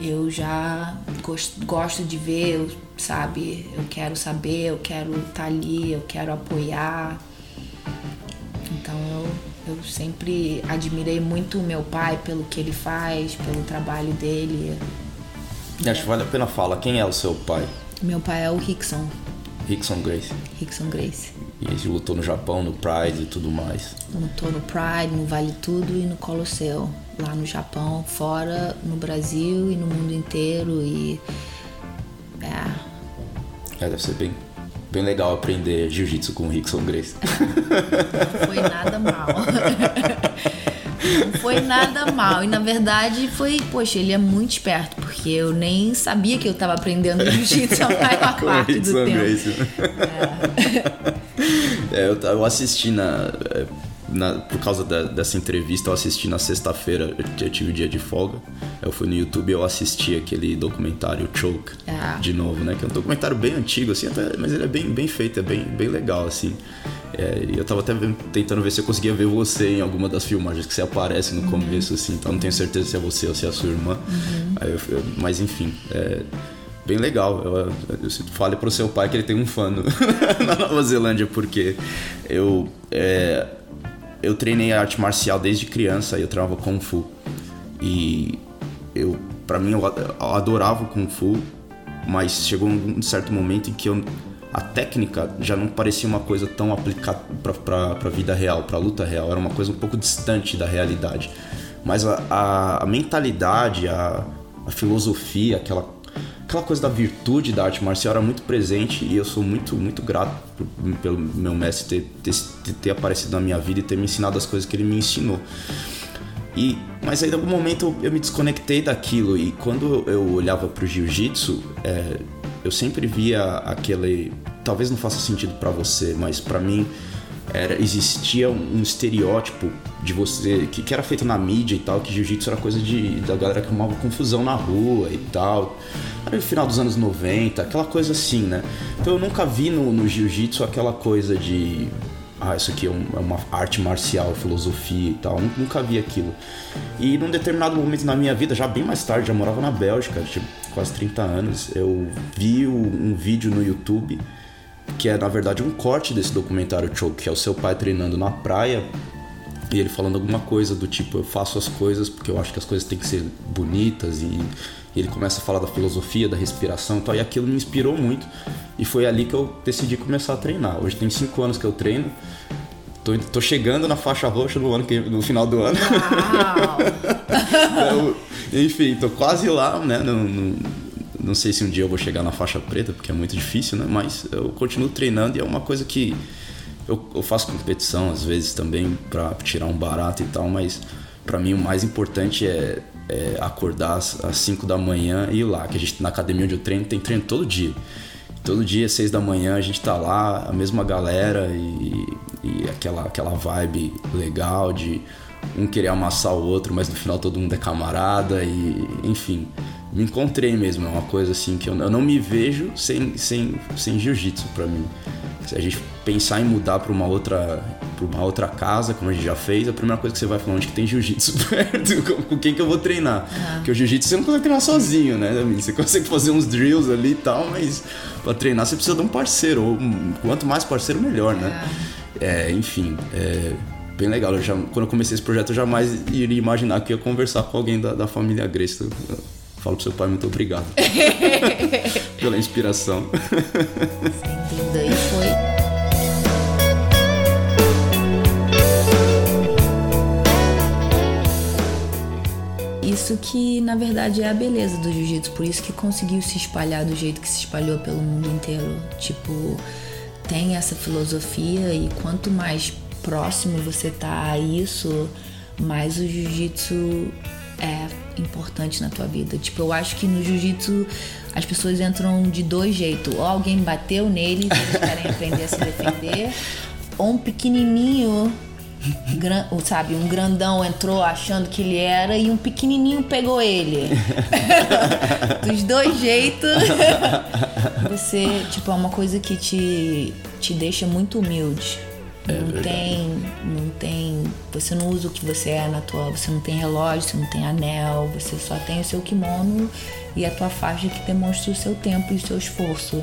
Eu já gosto, gosto de ver, eu, sabe? Eu quero saber, eu quero estar tá ali, eu quero apoiar. Então eu, eu sempre admirei muito o meu pai pelo que ele faz, pelo trabalho dele. Acho que vale a pena falar. Quem é o seu pai? Meu pai é o Rickson. Rickson Grace. Rickson Grace. E ele lutou no Japão, no Pride e tudo mais. Lutou no Pride, no Vale Tudo e no Colosseu. Lá no Japão, fora, no Brasil e no mundo inteiro. E. É. É, deve ser bem, bem legal aprender jiu-jitsu com o Rickson Grace. Não foi nada mal. Não foi nada mal. E na verdade foi, poxa, ele é muito esperto, porque eu nem sabia que eu tava aprendendo jiu-jitsu a maior [LAUGHS] parte do tempo. É. é, eu, eu assisti na. Na, por causa da, dessa entrevista, eu assisti na sexta-feira, eu, eu, tive dia de folga. Eu fui no YouTube e eu assisti aquele documentário Choke ah. de novo, né? Que é um documentário bem antigo, assim, até, mas ele é bem, bem feito, é bem, bem legal, assim. É, eu tava até tentando ver se eu conseguia ver você em alguma das filmagens que você aparece no uhum. começo, assim, então não tenho certeza se é você ou se é a sua irmã. Uhum. Eu, eu, mas enfim, é bem legal. Eu, eu, fale pro seu pai que ele tem um fã no, [LAUGHS] na Nova Zelândia, porque eu, é, eu treinei arte marcial desde criança eu treinava Kung Fu. E eu, pra mim, eu adorava o Kung Fu, mas chegou um certo momento em que eu a técnica já não parecia uma coisa tão aplicada para a vida real, para a luta real, era uma coisa um pouco distante da realidade. Mas a, a, a mentalidade, a, a, filosofia, aquela, aquela coisa da virtude da arte marcial era muito presente e eu sou muito, muito grato por, pelo meu mestre ter, ter, ter aparecido na minha vida e ter me ensinado as coisas que ele me ensinou. E, mas aí, em algum momento, eu me desconectei daquilo. E quando eu olhava para o jiu-jitsu, é, eu sempre via aquele. Talvez não faça sentido para você, mas para mim era, existia um estereótipo de você que, que, era feito na mídia e tal, que jiu-jitsu era coisa de, da galera que arrumava confusão na rua e tal. Era no final dos anos 90, aquela coisa assim, né? Então eu nunca vi no, no jiu-jitsu aquela coisa de. Ah, isso aqui é, é, uma arte marcial, filosofia e tal. Nunca vi aquilo. E num determinado momento na minha vida, já bem mais tarde, já morava na Bélgica, tipo, quase 30 anos, eu vi um vídeo no YouTube que é na verdade um corte desse documentário Choke, que é o seu pai treinando na praia e ele falando alguma coisa do tipo eu faço as coisas porque eu acho que as coisas têm que ser bonitas e, e ele começa a falar da filosofia, da respiração e tal, e aquilo me inspirou muito e foi ali que eu decidi começar a treinar. Hoje tem 5 anos que eu treino. Tô, tô, chegando na faixa roxa no, ano que, no final do ano. [LAUGHS] então, enfim, tô quase lá, né? No, no, não sei se um dia eu vou chegar na faixa preta, porque é muito difícil, né? Mas eu continuo treinando e é uma coisa que eu, eu faço competição às vezes também para tirar um barato e tal, mas para mim o mais importante é, é acordar às 5 da manhã e ir lá, que a gente na academia onde eu treino tem treino todo dia. Todo dia, seis da manhã, a gente tá lá, a mesma galera e, e aquela, aquela vibe legal de um querer amassar o outro, mas no final todo mundo é camarada e enfim, me encontrei mesmo, é uma coisa assim que eu, eu não me vejo sem, sem, sem jiu-jitsu para mim. Se a gente pensar em mudar para uma outra para uma outra casa, como a gente já fez, a primeira coisa que você vai falar onde que tem jiu-jitsu perto, [LAUGHS] com quem que eu vou treinar. Uhum. Porque o jiu-jitsu você não consegue treinar sozinho, né? Você consegue fazer uns drills ali e tal, mas para treinar você precisa de um parceiro. Ou quanto mais parceiro, melhor, né? É, enfim, é bem legal. Eu já, quando eu comecei esse projeto, eu jamais iria imaginar que ia conversar com alguém da, da família Grace. Falo pro seu pai muito obrigado [LAUGHS] pela inspiração. Sem dúvida, e foi. Isso que na verdade é a beleza do jiu-jitsu, por isso que conseguiu se espalhar do jeito que se espalhou pelo mundo inteiro. Tipo, tem essa filosofia e quanto mais próximo você tá a isso, mais o jiu-jitsu é importante na tua vida. Tipo, eu acho que no jiu-jitsu as pessoas entram de dois jeitos. Ou alguém bateu nele, eles querem aprender a se defender, ou um pequenininho Gran, sabe, um grandão entrou achando que ele era e um pequenininho pegou ele. [LAUGHS] Dos dois jeitos. Você, tipo, é uma coisa que te, te deixa muito humilde. É não verdade. tem, não tem, você não usa o que você é na tua, você não tem relógio, você não tem anel, você só tem o seu kimono e a tua faixa que demonstra o seu tempo e o seu esforço.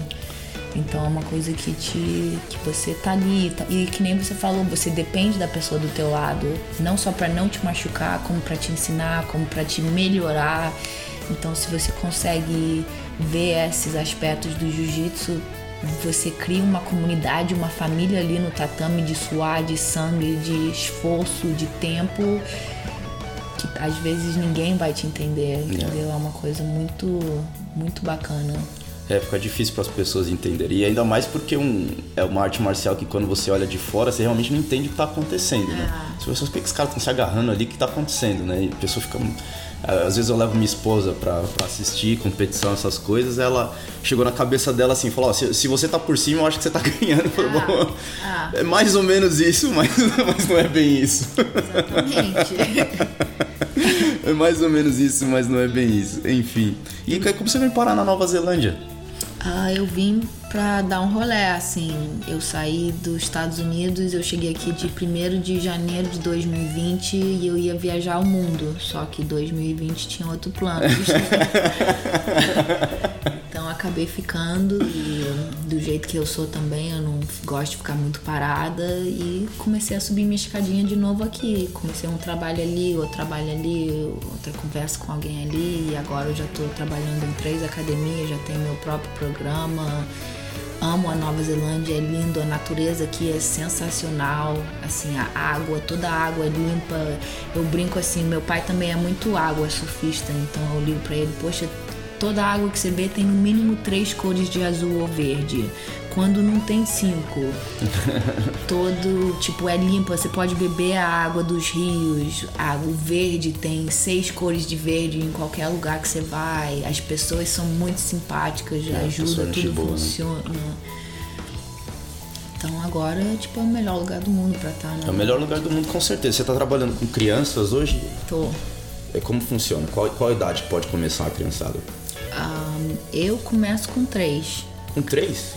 Então é uma coisa que te que você tá ali tá, e que nem você falou, você depende da pessoa do teu lado, não só para não te machucar, como para te ensinar, como para te melhorar. Então se você consegue ver esses aspectos do jiu-jitsu, você cria uma comunidade, uma família ali no tatame de suar, de sangue, de esforço, de tempo que às vezes ninguém vai te entender, entendeu? É uma coisa muito muito bacana. É, fica difícil para as pessoas entenderem. E ainda mais porque um, é uma arte marcial que quando você olha de fora, você realmente não entende o que está acontecendo, né? Ah. As pessoas, por que os caras estão se agarrando ali? O que está acontecendo, né? E a pessoa fica... Às vezes eu levo minha esposa para assistir competição, essas coisas, ela chegou na cabeça dela assim, falou, oh, se, se, você tá por cima, eu acho que você tá [LAUGHS] ganhando. Ah, ah. É mais ou menos isso, [LAUGHS] mas, mas não é bem isso. Exatamente. [LAUGHS] é mais ou menos isso, mas não é bem isso. Enfim. E como você veio parar na Nova Zelândia? Ah, eu vim pra dar um rolê, assim. Eu saí dos Estados Unidos, eu cheguei aqui de 1 de janeiro de 2020 e eu ia viajar ao mundo. Só que 2020 tinha outro plano. [LAUGHS] acabei ficando e do jeito que eu sou também, eu não gosto de ficar muito parada e comecei a subir minha escadinha de novo aqui. Comecei um trabalho ali, outro trabalho ali, outra conversa com alguém ali e agora eu já estou trabalhando em três academias, já tenho meu próprio programa. Amo a Nova Zelândia, é lindo, a natureza aqui é sensacional, assim, a água, toda a água é limpa. Eu brinco assim, meu pai também é muito água, surfista, então eu ligo para ele, poxa, toda água que você vê tem no mínimo três cores de azul ou verde. Quando não tem cinco. [LAUGHS] Todo, tipo, é limpa. Você pode beber a água dos rios. A, o verde tem seis cores de verde em qualquer lugar que você vai. As pessoas são muito simpáticas, é, ajuda, tudo boa, né? funciona. Né? Então agora, tipo, é o melhor lugar do mundo pra estar, tá, né? É o melhor lugar do mundo, com certeza. Você tá trabalhando com crianças hoje? Tô. É, como funciona? Qual, qual idade pode começar a criançada? Um, eu começo com três. Com três?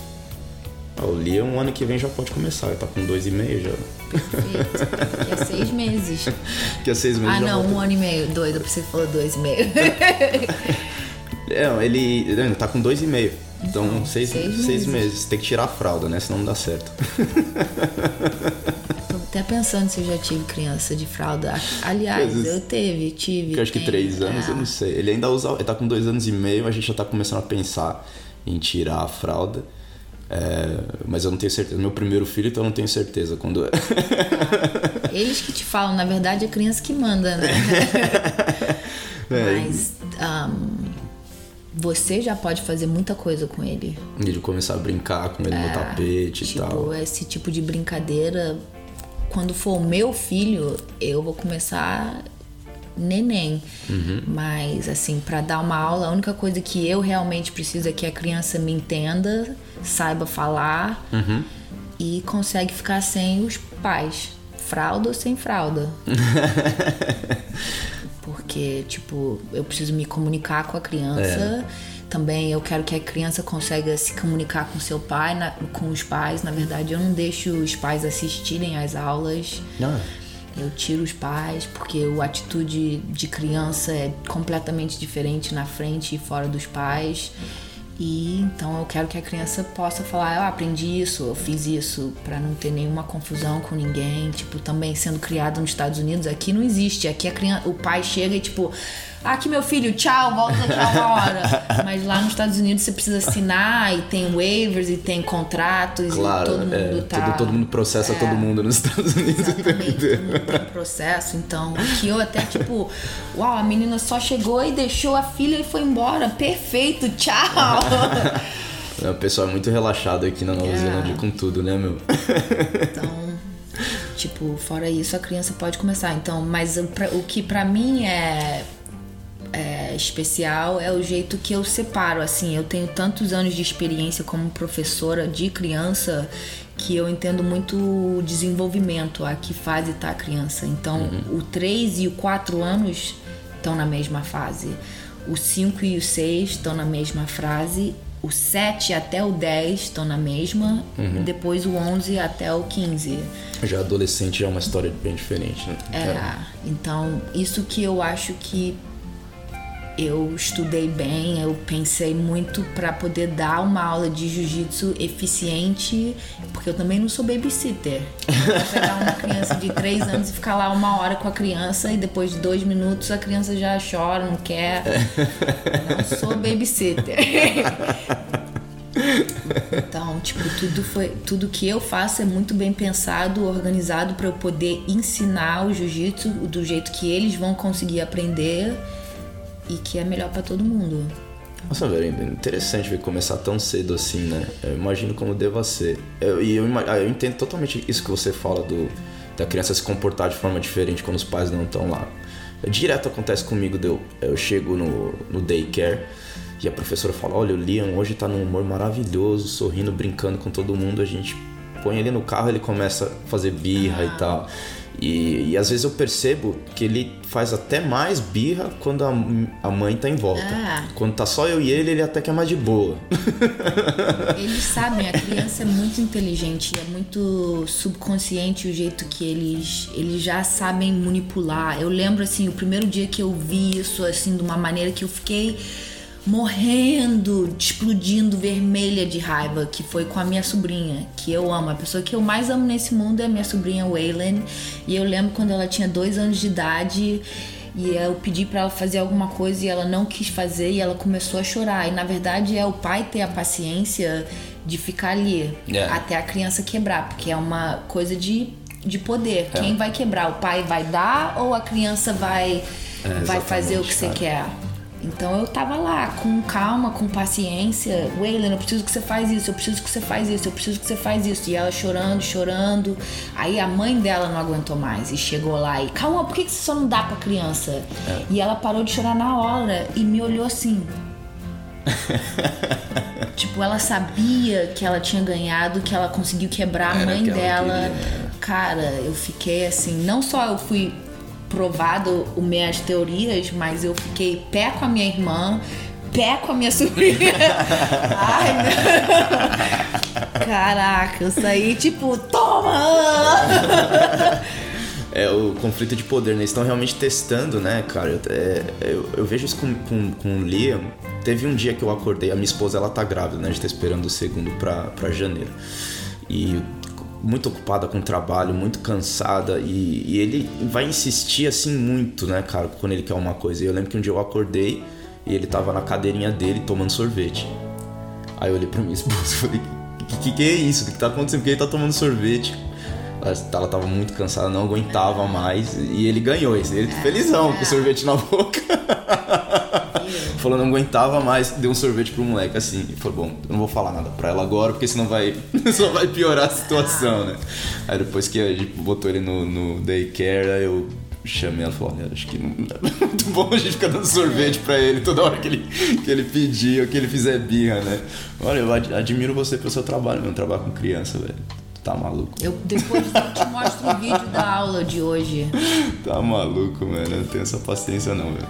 Ah, o Lia, um ano que vem já pode começar, ele tá com dois e meio já. Perfeito. Que é seis meses. [LAUGHS] Que é seis meses. Ah, não, um ano e meio. Doido, você falou dois e meio. [LAUGHS] é, ele, ele tá com dois e meio. Então, então seis, seis, seis meses. meses. Tem que tirar a fralda, né? Senão não dá certo. [LAUGHS] até pensando se eu já tive criança de fralda. Aliás, eu teve, tive. Eu acho que três anos, é. eu não sei. Ele ainda usa. Ele tá com dois anos e meio, a gente já tá começando a pensar em tirar a fralda. É, mas eu não tenho certeza. Meu primeiro filho, então eu não tenho certeza quando é. [LAUGHS] Eles que te falam, na verdade, é a criança que manda, né? [LAUGHS] É. Mas um, você já pode fazer muita coisa com ele. De começar a brincar com ele é, no tapete tipo, e tal. Esse tipo de brincadeira quando for o meu filho, eu vou começar neném. Mas, assim, para dar uma aula, a única coisa que eu realmente preciso é que a criança me entenda, saiba falar e consegue ficar sem os pais. Fralda ou sem fralda. [LAUGHS] Porque, tipo, eu preciso me comunicar com a criança. Também eu quero que a criança consiga se comunicar com seu pai, na- com os pais. Na verdade, eu não deixo os pais assistirem às aulas. Ah, Eu tiro os pais, porque a atitude de criança é completamente diferente na frente e fora dos pais. E então eu quero que a criança possa falar, eu aprendi isso, eu fiz isso, pra não ter nenhuma confusão com ninguém. Tipo, também sendo criado nos Estados Unidos, aqui não existe. Aqui a criança, o pai chega e tipo, "Ah, aqui meu filho, tchau, volta daqui a hora. [LAUGHS] Mas lá nos Estados Unidos você precisa assinar e tem waivers e tem contratos claro, e todo mundo é, tá. todo, todo mundo processa todo mundo nos Estados Unidos. Exatamente, todo mundo tem processo. Então, que eu até, tipo, uau, a menina só chegou e deixou a filha e foi embora. Perfeito, tchau! [LAUGHS] É, O pessoal é muito relaxado aqui na Nova É. Zelândia com tudo, né, meu? Então, tipo, fora isso, a criança pode começar. Então, mas o que pra mim é, é especial é o jeito que eu separo. Assim, eu tenho tantos anos de experiência como professora de criança que eu entendo muito o desenvolvimento, a que fase tá a criança. Então, o 3 e o 4 anos estão na mesma fase. O 5 e o 6 estão na mesma fase. O 7 até o 10 estão na mesma. E depois o 11 até o 15. Já adolescente já é uma história bem diferente, né? É, então isso que eu acho que eu estudei bem, eu pensei muito pra poder dar uma aula de jiu-jitsu eficiente, porque eu também não sou babysitter. Pegar uma criança de 3 anos e ficar lá uma hora com a criança e depois de dois minutos a criança já chora, não quer. Não sou babysitter. Então, tipo, tudo foi, tudo que eu faço é muito bem pensado, organizado para eu poder ensinar o jiu-jitsu do jeito que eles vão conseguir aprender e que é melhor para todo mundo. Nossa, velho, é interessante ver começar tão cedo assim, né? Eu imagino como deva ser. Eu- E eu, ah, eu entendo totalmente isso que você fala do da criança se comportar de forma diferente quando os pais não estão lá. Direto acontece comigo, deu. Eu chego no, no daycare e a professora fala: Olha, o Liam hoje tá num humor maravilhoso, sorrindo, brincando com todo mundo. A gente põe ele no carro, ele começa a fazer birra e tal. E, e às vezes eu percebo que ele faz até mais birra quando a, a mãe tá em volta. Ah. Quando tá só eu e ele, ele até que é mais de boa. [LAUGHS] Eles sabem, a criança é muito inteligente, é muito subconsciente o jeito que eles, eles já sabem manipular. Eu lembro assim, o primeiro dia que eu vi isso assim de uma maneira que eu fiquei morrendo, explodindo vermelha de raiva, que foi com a minha sobrinha, que eu amo. A pessoa que eu mais amo nesse mundo é a minha sobrinha Waylon. E eu lembro quando ela tinha dois anos de idade e eu pedi pra ela fazer alguma coisa e ela não quis fazer e ela começou a chorar. E na verdade é o pai ter a paciência de ficar ali É. até a criança quebrar, porque é uma coisa de, de poder. Quem vai quebrar? O pai vai dar ou a criança vai, vai fazer o que você cara. quer? Então eu tava lá, com calma, com paciência. Waylon, eu preciso que você faz isso, eu preciso que você faz isso, eu preciso que você faz isso. E ela chorando, chorando. Aí a mãe dela não aguentou mais e chegou lá e, calma, por que que você só não dá pra criança? E ela parou de chorar na hora e me olhou assim. [LAUGHS] tipo, ela sabia que ela tinha ganhado, que ela conseguiu quebrar a Era mãe dela. queria, né? Cara, eu fiquei assim, não só eu fui provado as minhas teorias, mas eu fiquei pé com a minha irmã, pé com a minha [LAUGHS] sobrinha. Ai, meu... Caraca, eu saí tipo, toma! [LAUGHS] É o conflito de poder, né? Eles estão realmente testando, né, cara? Eu, é, eu, eu vejo isso com, com, com o Liam. Teve um dia que eu acordei, a minha esposa ela tá grávida, né? A gente tá esperando o segundo pra, pra janeiro. E muito ocupada com o trabalho, muito cansada. E, e ele vai insistir assim muito, né, cara, quando ele quer uma coisa. E eu lembro que um dia eu acordei e ele tava na cadeirinha dele tomando sorvete. Aí eu olhei pra minha [LAUGHS] esposa e falei: que, que que é isso? O que tá acontecendo? Por que ele tá tomando sorvete? Ela, ela tava muito cansada, não aguentava mais. E ele ganhou. Ele felizão com o sorvete na boca. [LAUGHS] [LAUGHS] falou não aguentava mais, deu um sorvete pro moleque assim. E falou, bom, eu não vou falar nada pra ela agora, porque senão vai, [LAUGHS] só vai piorar a situação, né? Aí depois que a gente botou ele no, no daycare, aí eu chamei ela e falei, olha, acho que não é muito bom a gente ficar dando sorvete pra ele toda hora que ele, que ele pedir ou que ele fizer birra, né? Olha, eu admiro você pelo seu trabalho, meu trabalho com criança, velho. Tá maluco. Eu depois eu te mostro o vídeo da aula de hoje. Tá maluco, mano. Eu não tenho essa paciência não, velho.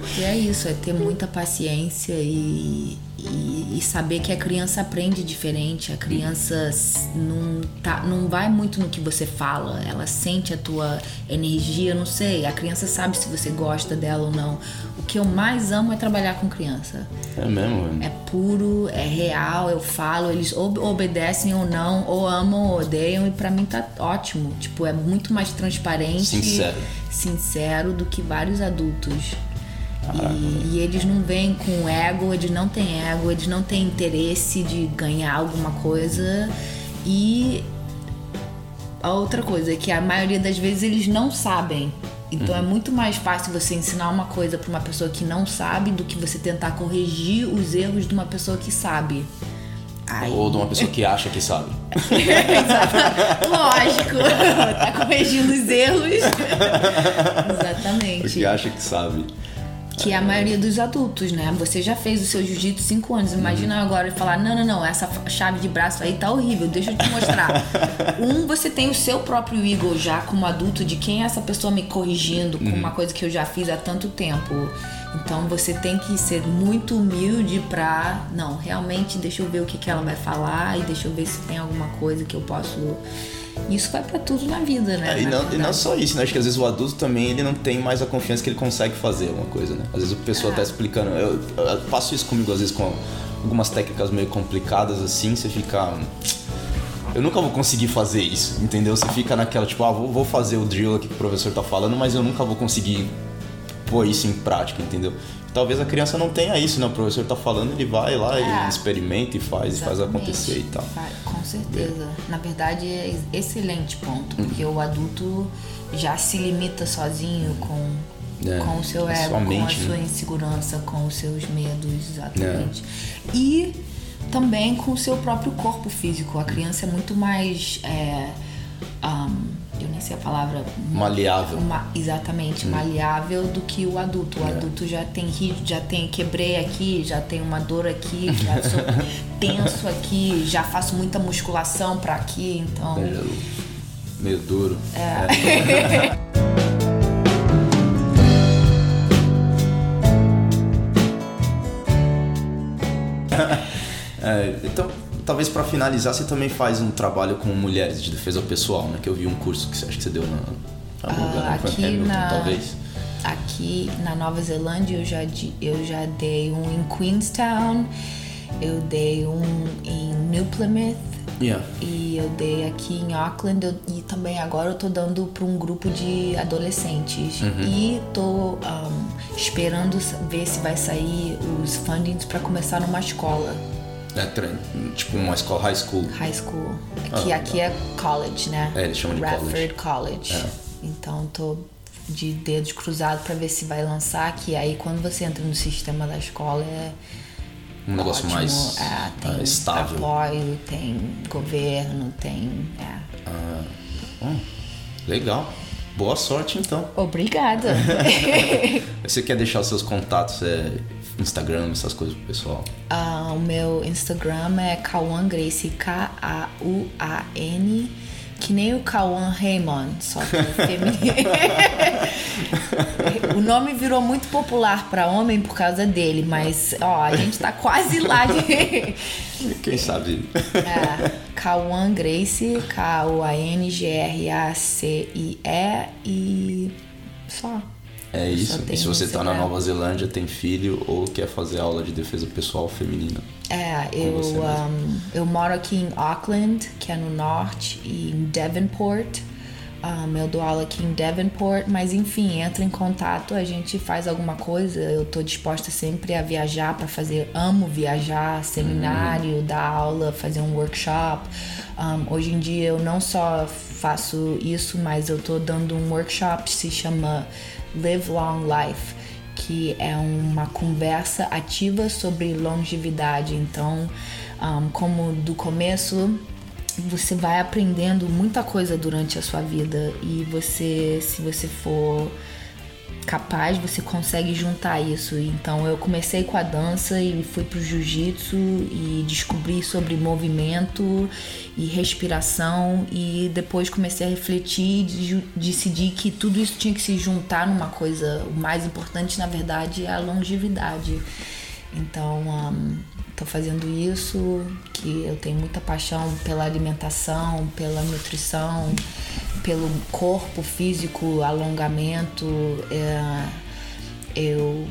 Porque é isso, é ter muita paciência e, e, e, saber que a criança aprende diferente. A criança não, tá, não vai muito no que você fala, ela sente a tua energia, não sei. A criança sabe se você gosta dela ou não. O que eu mais amo é trabalhar com criança. É mesmo, mano? É puro, é real, eu falo, eles obedecem ou não, ou amam ou odeiam, e para mim tá ótimo. Tipo, é muito mais transparente. Sincero. Sincero do que vários adultos. E, e, eles não vêm com ego, eles não têm ego, eles não têm interesse de ganhar alguma coisa. E a outra coisa é que a maioria das vezes eles não sabem. Então uhum. é muito mais fácil você ensinar uma coisa para uma pessoa que não sabe do que você tentar corrigir os erros de uma pessoa que sabe. Ai. Ou de uma pessoa que acha que sabe. [LAUGHS] Lógico. tá corrigindo os erros. [LAUGHS] Exatamente. Porque acha que sabe. Que é a maioria dos adultos, né? Você já fez o seu jiu-jitsu 5 anos. Imagina uhum. agora e falar: não, não, não, essa chave de braço aí tá horrível, deixa eu te mostrar. [LAUGHS] um, você tem o seu próprio ego já como adulto de quem é essa pessoa me corrigindo com uhum. uma coisa que eu já fiz há tanto tempo. Então você tem que ser muito humilde pra. Não, realmente deixa eu ver o que, que ela vai falar e deixa eu ver se tem alguma coisa que eu posso isso vai para tudo na vida, né? É, e, não, e, não, só isso, né? Acho que às vezes o adulto também ele não tem mais a confiança que ele consegue fazer alguma coisa, né? Às vezes a pessoa é. tá explicando. Eu, eu, faço isso comigo, às vezes, com algumas técnicas meio complicadas assim, você fica. Eu nunca vou conseguir fazer isso, entendeu? Você fica naquela, tipo, ah, vou, vou fazer o drill aqui que o professor tá falando, mas eu nunca vou conseguir pôr isso em prática, entendeu? Talvez a criança não tenha isso, né? O professor tá falando, ele vai lá é. e experimenta e faz, e faz acontecer e tal. Com certeza. É. Na verdade, é excelente ponto, porque o adulto já se limita sozinho com, é, com o seu ego, com a sua né? insegurança, com os seus medos, exatamente. É. E também com o seu próprio corpo físico. A criança é muito mais. É, um, eu nem sei a palavra. Maleável. Uma, exatamente, hum. maleável do que o adulto. O é. adulto já tem já tem quebrei aqui, já tem uma dor aqui, já sou [LAUGHS] tenso aqui, já faço muita musculação para aqui, então. É, meio duro. É. é. [LAUGHS] [LAUGHS] é então talvez para finalizar, você também faz um trabalho com mulheres de defesa pessoal, né? Que eu vi um curso que você acha que você deu na, ah, aqui Hamilton, na, talvez. Aqui na Nova Zelândia eu já, eu já dei um em Queenstown, eu dei um em New Plymouth. Yeah. E eu dei aqui em Auckland eu, e também agora eu tô dando para um grupo de adolescentes. Uhum. E tô um, esperando ver se vai sair os fundings para começar numa escola. É, tipo uma escola high school. High school. Aqui, ah, aqui é college, né? É, eles chamam de Radford College. college. É. Então tô de dedos cruzados para ver se vai lançar, que aí quando você entra no sistema da escola é um negócio ótimo. mais é, tem uh, estável. apoio, tem governo, tem. É. Ah, hum, legal. Boa sorte então. Obrigada. [LAUGHS] você quer deixar os seus contatos? É Instagram, essas coisas pro pessoal? Uh, o meu Instagram é Kawan Grace, K-A-U-A-N, que nem o Kawan Raymond, só que feminino. [LAUGHS] o nome virou muito popular para homem por causa dele, mas ó, a gente tá quase lá de. [LAUGHS] Quem sabe? É, Kawan Grace, K-U-A-N-G-R-A-C-I-E e só. É isso. E se você está na Nova Zelândia, tem filho ou quer fazer aula de defesa pessoal feminina? É, eu, um, eu moro aqui em Auckland, que é no norte, e em Devonport. Um, eu dou aula aqui em Devonport, mas enfim, entra em contato, a gente faz alguma coisa. Eu tô disposta sempre a viajar para fazer, amo viajar, seminário, uhum. dar aula, fazer um workshop. Um, hoje em dia eu não só faço isso, mas eu tô dando um workshop se chama Live Long Life, que é uma conversa ativa sobre longevidade. Então, um, como do começo você vai aprendendo muita coisa durante a sua vida e você, se você for capaz, você consegue juntar isso. Então eu comecei com a dança e fui pro jiu-jitsu e descobri sobre movimento e respiração e depois comecei a refletir e decidi que tudo isso tinha que se juntar numa coisa. O mais importante, na verdade, é a longevidade. Então, um, fazendo isso, que eu tenho muita paixão pela alimentação, pela nutrição, pelo corpo físico, alongamento. É, eu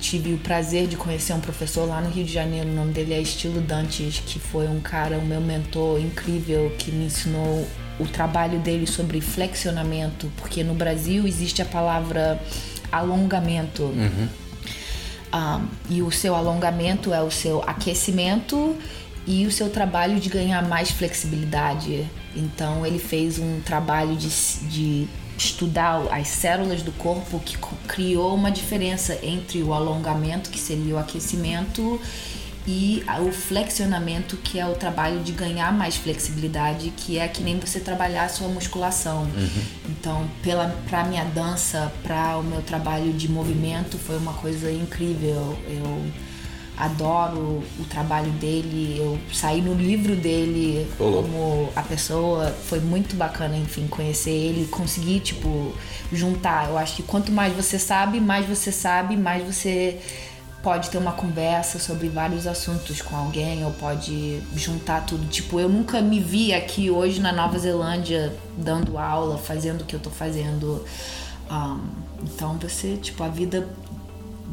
tive o prazer de conhecer um professor lá no Rio de Janeiro, o nome dele é Estilo Dantes, que foi um cara, o meu mentor incrível, que me ensinou o trabalho dele sobre flexionamento, porque no Brasil existe a palavra alongamento. Uhum. Um, e o seu alongamento é o seu aquecimento e o seu trabalho de ganhar mais flexibilidade. Então ele fez um trabalho de, de estudar as células do corpo que criou uma diferença entre o alongamento, que seria o aquecimento, e o flexionamento, que é o trabalho de ganhar mais flexibilidade, que é que nem você trabalhar a sua musculação. Uhum. Então, pela para minha dança, para o meu trabalho de movimento, foi uma coisa incrível. Eu adoro o trabalho dele, eu saí no livro dele Olá. como a pessoa, foi muito bacana, enfim, conhecer ele, conseguir, tipo, juntar. Eu acho que quanto mais você sabe, mais você sabe, mais você pode ter uma conversa sobre vários assuntos com alguém ou pode juntar tudo. Tipo, eu nunca me vi aqui hoje na Nova Zelândia dando aula, fazendo o que eu tô fazendo. Um, então você, tipo, a vida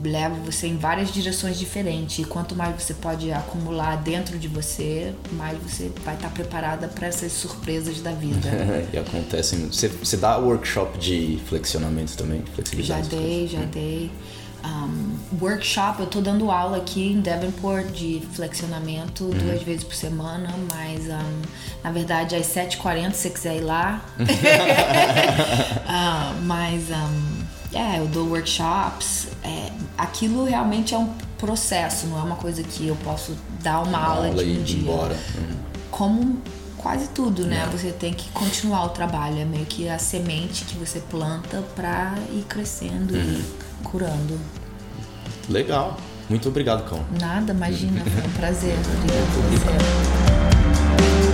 leva você em várias direções diferentes. E quanto mais você pode acumular dentro de você, mais você vai estar preparada para essas surpresas da vida. [LAUGHS] e acontece. Você, você dá workshop de flexionamento também? Já dei, já dei. Um, workshop, eu tô dando aula aqui em Devonport de flexionamento uhum. duas vezes por semana, mas um, na verdade às 7h40 se você quiser ir lá. uh, [LAUGHS] mas um, é, eu dou workshops. É, aquilo realmente é um processo, não é uma coisa que eu posso dar uma, uma aula, aula de um dia. Embora. Como quase tudo, né? É. Você tem que continuar o trabalho, é meio que a semente que você planta para ir crescendo uhum. e curando. Legal. Muito obrigado, Cão. Nada, imagina, foi um prazer. Obrigado. Obrigado.